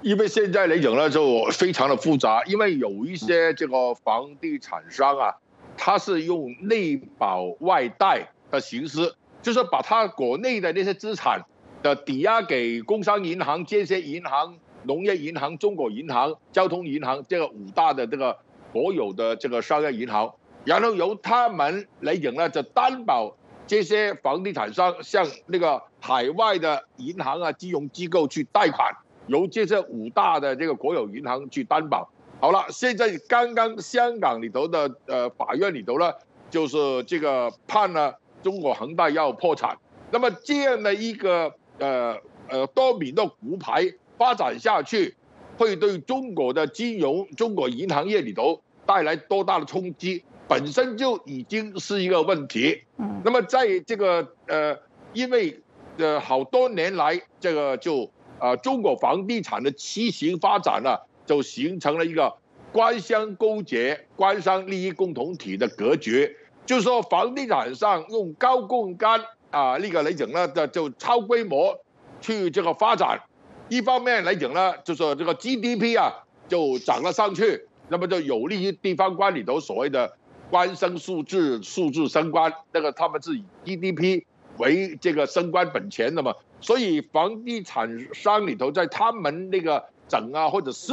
因为现在来讲呢，就非常的复杂，因为有一些这个房地产商啊，他是用内保外贷的形式，就是把他国内的那些资产的抵押给工商银行、建设银行、农业银行、中国银行、交通银行这个五大的这个国有的这个商业银行，然后由他们来讲呢，就担保这些房地产商向那个海外的银行啊、金融机构去贷款。由这些五大的这个国有银行去担保，好了，现在刚刚香港里头的呃法院里头呢，就是这个判了中国恒大要破产，那么这样的一个呃呃多米诺骨牌发展下去，会对中国的金融、中国银行业里头带来多大的冲击，本身就已经是一个问题。嗯，那么在这个呃，因为呃好多年来这个就。啊中国房地产的畸形发展呢，就形成了一个官商勾结、官商利益共同体的格局。就是说，房地产上用高杠杆啊，那个来讲呢，的就超规模去这个发展。一方面来讲呢，就说这个 GDP 啊就涨了上去，那么就有利于地方官里头所谓的官升数字、数字升官，那个他们是以 GDP 为这个升官本钱的嘛，所以房地产商里头在他们那个省啊或者市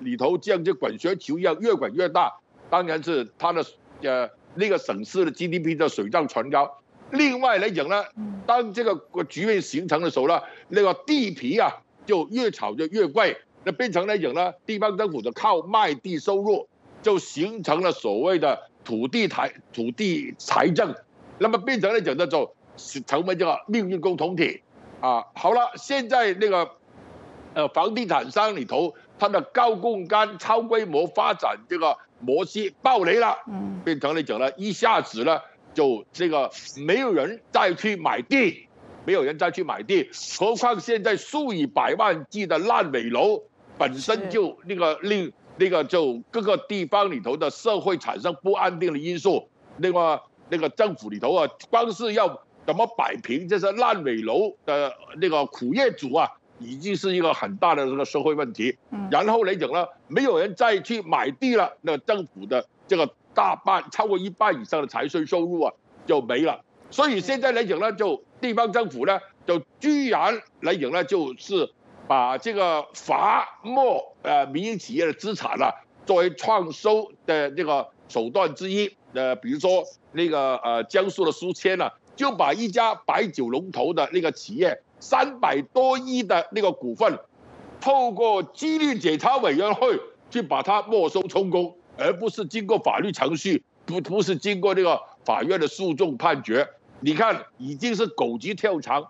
里头，这样就滚雪球一样越滚越大，当然是他的呃那个省市的 GDP 的水涨船高。另外来讲呢，当这个局面形成的时候呢，那个地皮啊。就越炒就越贵，那变成来讲呢，地方政府的靠卖地收入，就形成了所谓的土地财土地财政，那么变成来讲呢，就成为这个命运共同体啊。好了，现在那个呃房地产商里头，它的高杠杆、超规模发展这个模式爆雷了，嗯，变成来讲呢，一下子呢就这个没有人再去买地。没有人再去买地，何况现在数以百万计的烂尾楼，本身就那个令那个就各个地方里头的社会产生不安定的因素。那个那个政府里头啊，光是要怎么摆平这些烂尾楼的那个苦业主啊，已经是一个很大的这个社会问题。然后来讲呢，没有人再去买地了，那政府的这个大半超过一半以上的财税收入啊就没了。所以现在来讲呢，就地方政府呢，就居然来讲呢，就是把这个罚没呃民营企业的资产啊，作为创收的这个手段之一。呃，比如说那个呃江苏的书签呢，就把一家白酒龙头的那个企业三百多亿的那个股份，透过纪律检查委员会去把它没收充公，而不是经过法律程序，不不是经过这个法院的诉讼判决。你看，已经是狗急跳墙，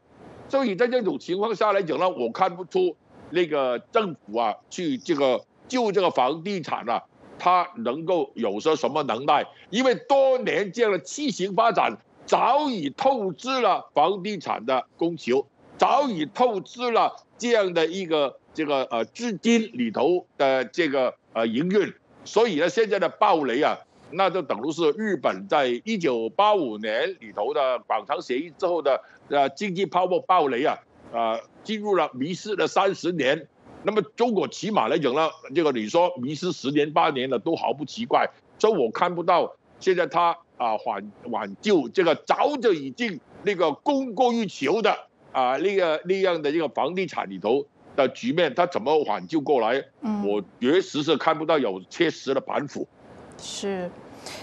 所以在这种情况下来讲呢，我看不出那个政府啊，去这个救这个房地产啊，它能够有些什么能耐？因为多年这样的畸形发展，早已透支了房地产的供求，早已透支了这样的一个这个呃资金里头的这个呃营运，所以呢，现在的暴雷啊。那就等于是日本在一九八五年里头的广场协议之后的呃经济泡沫暴雷啊，啊进入了迷失了三十年。那么中国起码来讲呢，这个你说迷失十年八年的都毫不奇怪。所以我看不到现在他啊挽挽救这个早就已经那个供过于求的啊那个那样的一个房地产里头的局面，他怎么挽救过来？我确实是看不到有切实的板斧。是，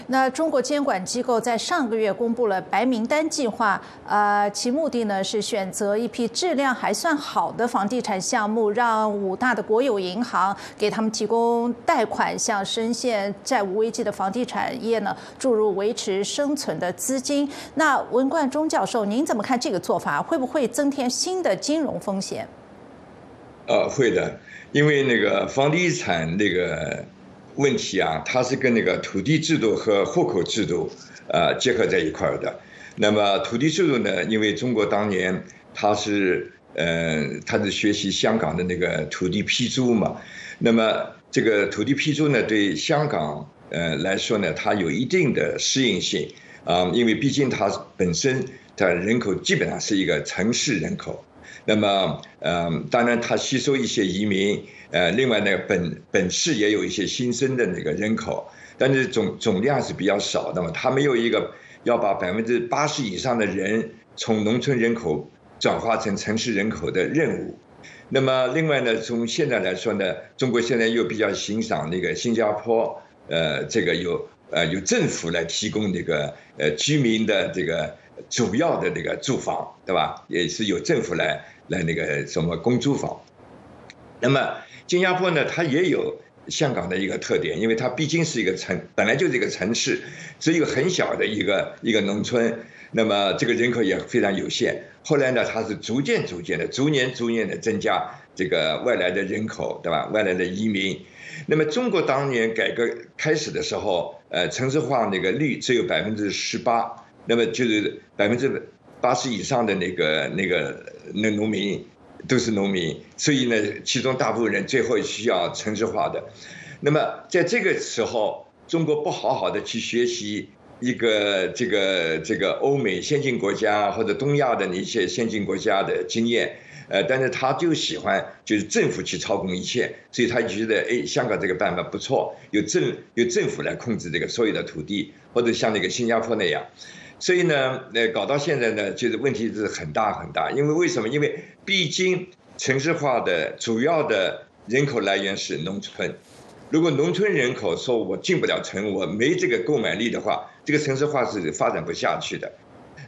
那中国监管机构在上个月公布了白名单计划，呃，其目的呢是选择一批质量还算好的房地产项目，让五大的国有银行给他们提供贷款，向深陷债务危机的房地产业呢注入维持生存的资金。那文冠中教授，您怎么看这个做法？会不会增添新的金融风险？呃，会的，因为那个房地产那个。问题啊，它是跟那个土地制度和户口制度，呃，结合在一块儿的。那么土地制度呢，因为中国当年它是，呃，它是学习香港的那个土地批租嘛。那么这个土地批租呢，对香港呃来说呢，它有一定的适应性啊，因为毕竟它本身它人口基本上是一个城市人口。那么，嗯，当然它吸收一些移民。呃，另外呢，本本市也有一些新生的那个人口，但是总总量是比较少的嘛。它没有一个要把百分之八十以上的人从农村人口转化成城市人口的任务。那么，另外呢，从现在来说呢，中国现在又比较欣赏那个新加坡，呃，这个有呃有政府来提供那个呃居民的这个主要的那个住房，对吧？也是由政府来来那个什么公租房。那么。新加坡呢，它也有香港的一个特点，因为它毕竟是一个城，本来就是一个城市，是一个很小的一个一个农村，那么这个人口也非常有限。后来呢，它是逐渐逐渐的、逐年逐年的增加这个外来的人口，对吧？外来的移民。那么中国当年改革开始的时候，呃，城市化那个率只有百分之十八，那么就是百分之八十以上的那个那个那农民。都是农民，所以呢，其中大部分人最后需要城市化的。那么在这个时候，中国不好好的去学习一个这个这个欧美先进国家或者东亚的那些先进国家的经验，呃，但是他就喜欢就是政府去操控一切，所以他觉得哎，香港这个办法不错，由政由政府来控制这个所有的土地，或者像那个新加坡那样。所以呢，呃，搞到现在呢，就是问题是很大很大，因为为什么？因为毕竟城市化的主要的人口来源是农村，如果农村人口说我进不了城，我没这个购买力的话，这个城市化是发展不下去的。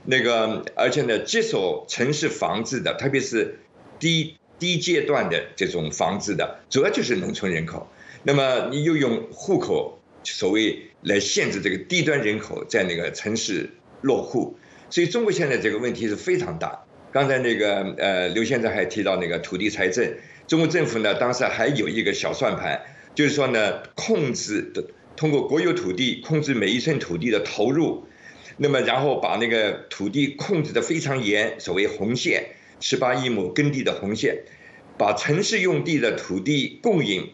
那个，而且呢，接手城市房子的，特别是低低阶段的这种房子的，主要就是农村人口。那么你又用户口所谓来限制这个低端人口在那个城市。落户，所以中国现在这个问题是非常大。刚才那个呃刘先生还提到那个土地财政，中国政府呢当时还有一个小算盘，就是说呢控制的通过国有土地控制每一寸土地的投入，那么然后把那个土地控制的非常严，所谓红线十八亿亩耕地的红线，把城市用地的土地供应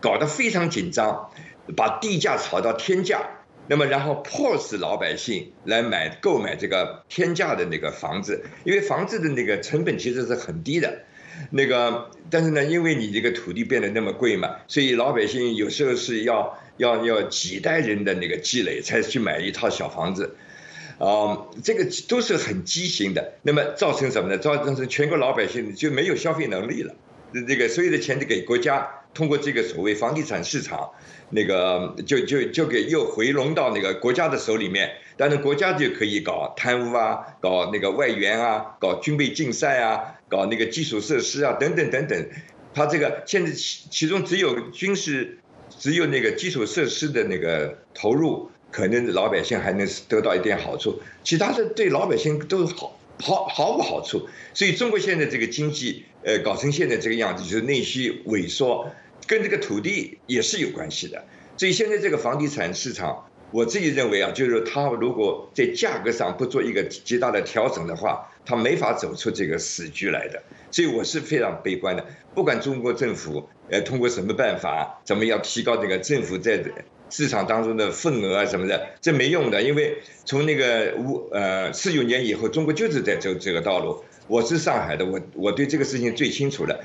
搞得非常紧张，把地价炒到天价。那么，然后迫使老百姓来买购买这个天价的那个房子，因为房子的那个成本其实是很低的，那个，但是呢，因为你这个土地变得那么贵嘛，所以老百姓有时候是要要要几代人的那个积累才去买一套小房子，啊，这个都是很畸形的。那么造成什么呢？造成全国老百姓就没有消费能力了，这个所有的钱就给国家通过这个所谓房地产市场。那个就就就给又回笼到那个国家的手里面，但是国家就可以搞贪污啊，搞那个外援啊，搞军备竞赛啊，搞那个基础设施啊，等等等等。他这个现在其其中只有军事，只有那个基础设施的那个投入，可能老百姓还能得到一点好处，其他的对老百姓都好毫毫无好处。所以中国现在这个经济，呃，搞成现在这个样子，就是内需萎缩。跟这个土地也是有关系的，所以现在这个房地产市场，我自己认为啊，就是它如果在价格上不做一个极大的调整的话，它没法走出这个死局来的。所以我是非常悲观的。不管中国政府呃通过什么办法，怎么样提高这个政府在市场当中的份额啊什么的，这没用的。因为从那个五呃四九年以后，中国就是在走这个道路。我是上海的，我我对这个事情最清楚的。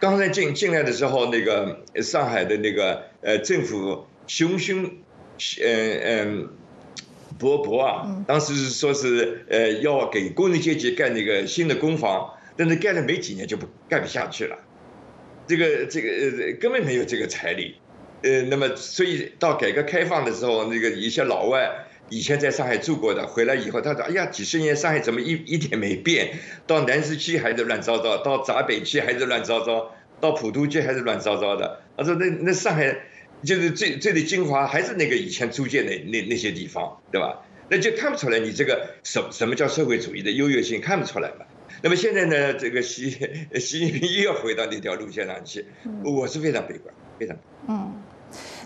刚才进进来的时候，那个上海的那个呃政府熊熊，嗯嗯，勃勃啊，当时是说是呃要给工人阶级盖那个新的公房，但是盖了没几年就不盖不下去了，这个这个呃根本没有这个财力，呃那么所以到改革开放的时候，那个一些老外。以前在上海住过的，回来以后他说：“哎呀，几十年上海怎么一一点没变？到南市区还是乱糟糟，到闸北区还是乱糟糟，到普陀区还是乱糟糟的。”他说：“那那上海就是最最的精华，还是那个以前租界那那那些地方，对吧？那就看不出来你这个什什么叫社会主义的优越性，看不出来嘛。那么现在呢，这个习习近平又要回到那条路线上去，我是非常悲观，非常嗯。”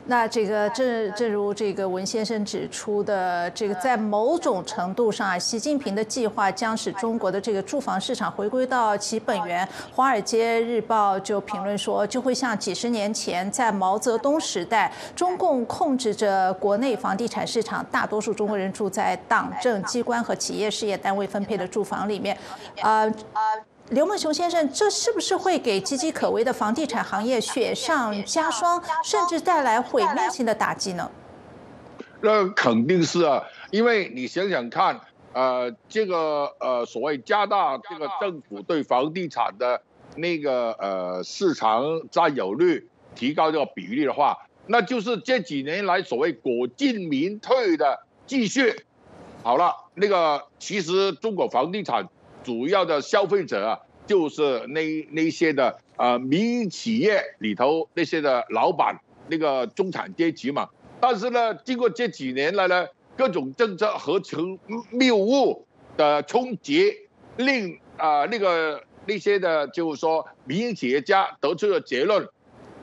那这个正正如这个文先生指出的，这个在某种程度上啊，习近平的计划将使中国的这个住房市场回归到其本源。《华尔街日报》就评论说，就会像几十年前在毛泽东时代，中共控制着国内房地产市场，大多数中国人住在党政机关和企业事业单位分配的住房里面，啊啊。刘梦雄先生，这是不是会给岌岌可危的房地产行业雪上加霜，甚至带来毁灭性的打击呢？那肯定是啊，因为你想想看，呃，这个呃所谓加大这个政府对房地产的那个呃市场占有率，提高这个比例的话，那就是这几年来所谓国进民退的继续。好了，那个其实中国房地产。主要的消费者啊，就是那那些的呃民营企业里头那些的老板，那个中产阶级嘛。但是呢，经过这几年来呢，各种政策合成谬误的冲击，令啊那个那些的，就是说民营企业家得出的结论：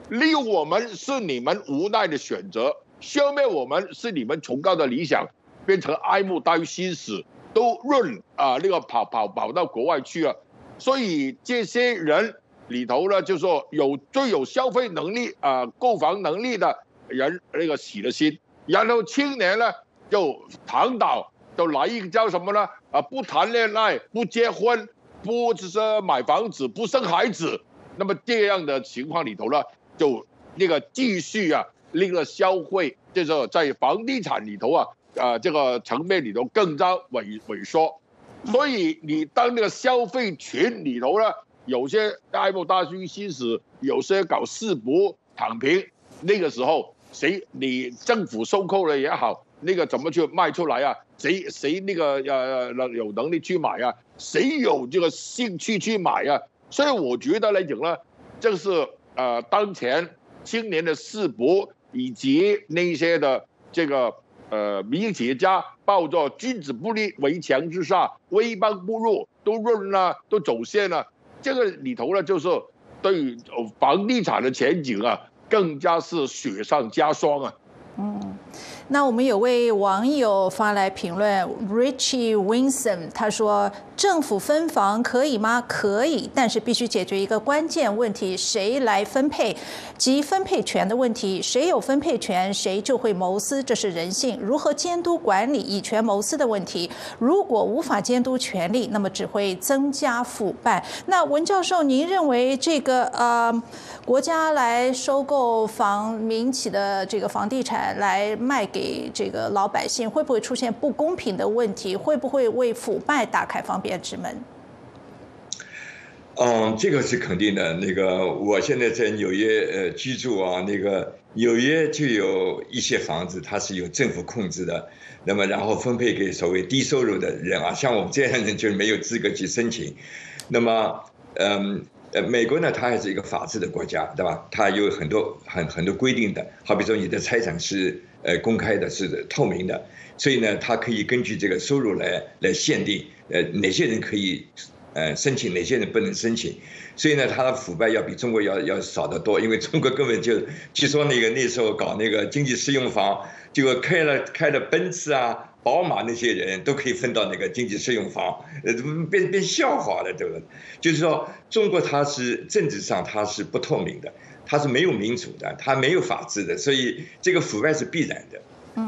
利用我们是你们无奈的选择，消灭我们是你们崇高的理想，变成哀慕大于心死。都润啊，那个跑跑跑到国外去了，所以这些人里头呢，就说有最有消费能力啊、购房能力的人那个死了心，然后青年呢就躺倒，就来一个叫什么呢？啊，不谈恋爱，不结婚，不就是买房子，不生孩子。那么这样的情况里头呢，就那个继续啊，那个消费，就是在房地产里头啊，啊这个层面里头更加萎萎缩。所以你当那个消费群里头呢，有些爱慕大军心死，有些搞四不躺平，那个时候谁你政府收购了也好，那个怎么去卖出来啊？谁谁那个呃能有能力去买啊？谁有这个兴趣去买啊？所以我觉得来讲呢，这是呃当前青年的世博以及那些的这个呃民营企业家抱着君子不立围墙之下，威邦不入，都润了，都走线了。这个里头呢，就是对房地产的前景啊，更加是雪上加霜啊。嗯。那我们有位网友发来评论，Richie Winson，他说：“政府分房可以吗？可以，但是必须解决一个关键问题：谁来分配及分配权的问题。谁有分配权，谁就会谋私，这是人性。如何监督管理以权谋私的问题？如果无法监督权力，那么只会增加腐败。那文教授，您认为这个呃，国家来收购房民企的这个房地产来卖给？”给这个老百姓会不会出现不公平的问题？会不会为腐败打开方便之门？嗯，这个是肯定的。那个，我现在在纽约呃居住啊，那个纽约就有一些房子，它是由政府控制的，那么然后分配给所谓低收入的人啊，像我们这样的人就没有资格去申请。那么，嗯。呃，美国呢，它还是一个法治的国家，对吧？它有很多很很多规定的，好比说你的财产是呃公开的，是透明的，所以呢，它可以根据这个收入来来限定，呃，哪些人可以呃申请，哪些人不能申请，所以呢，它的腐败要比中国要要少得多，因为中国根本就 据说那个那时候搞那个经济适用房，就开了开了奔驰啊。宝马那些人都可以分到那个经济适用房，呃，变变笑话了，对不？就是说，中国它是政治上它是不透明的，它是没有民主的，它没有法治的，所以这个腐败是必然的。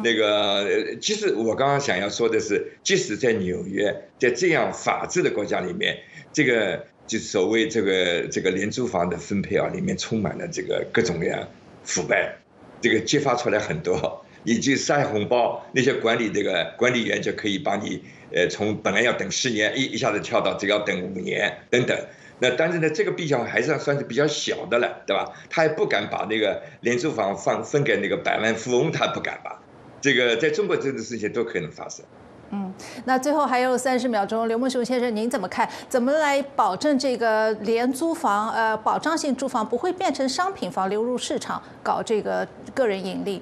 那个，其实我刚刚想要说的是，即使在纽约，在这样法治的国家里面，这个就所谓这个这个廉租房的分配啊，里面充满了这个各种各样腐败，这个揭发出来很多。以及塞红包，那些管理这个管理员就可以把你，呃，从本来要等十年，一一下子跳到只要等五年等等。那但是呢，这个比较还是算是比较小的了，对吧？他也不敢把那个廉租房放分给那个百万富翁，他不敢吧？这个在中国这种事情都可能发生。嗯，那最后还有三十秒钟，刘梦雄先生，您怎么看？怎么来保证这个廉租房，呃，保障性住房不会变成商品房流入市场，搞这个个人盈利？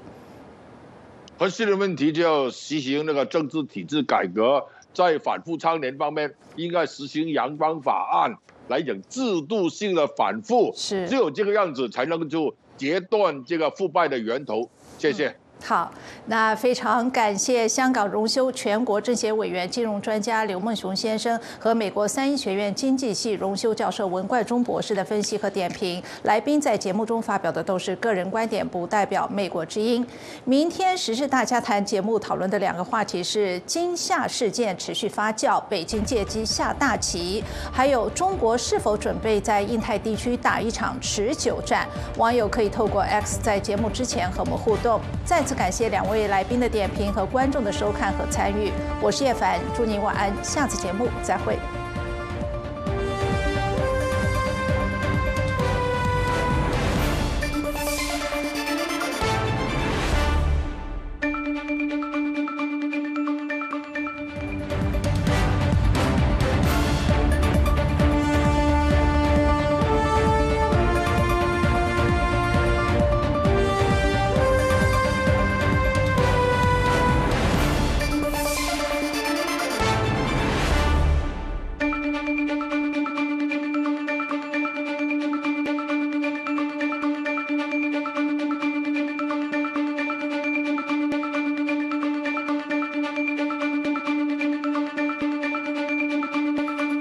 核心的问题就要实行那个政治体制改革，在反复倡廉方面，应该实行阳光法案来讲制度性的反复，是只有这个样子才能就截断这个腐败的源头。谢谢。好，那非常感谢香港荣休全国政协委员、金融专家刘梦雄先生和美国三一学院经济系荣休教授文冠中博士的分析和点评。来宾在节目中发表的都是个人观点，不代表美国之音。明天时事大家谈节目讨论的两个话题是：金夏事件持续发酵，北京借机下大棋，还有中国是否准备在印太地区打一场持久战？网友可以透过 X 在节目之前和我们互动。再次感谢两位来宾的点评和观众的收看和参与，我是叶凡，祝您晚安，下次节目再会。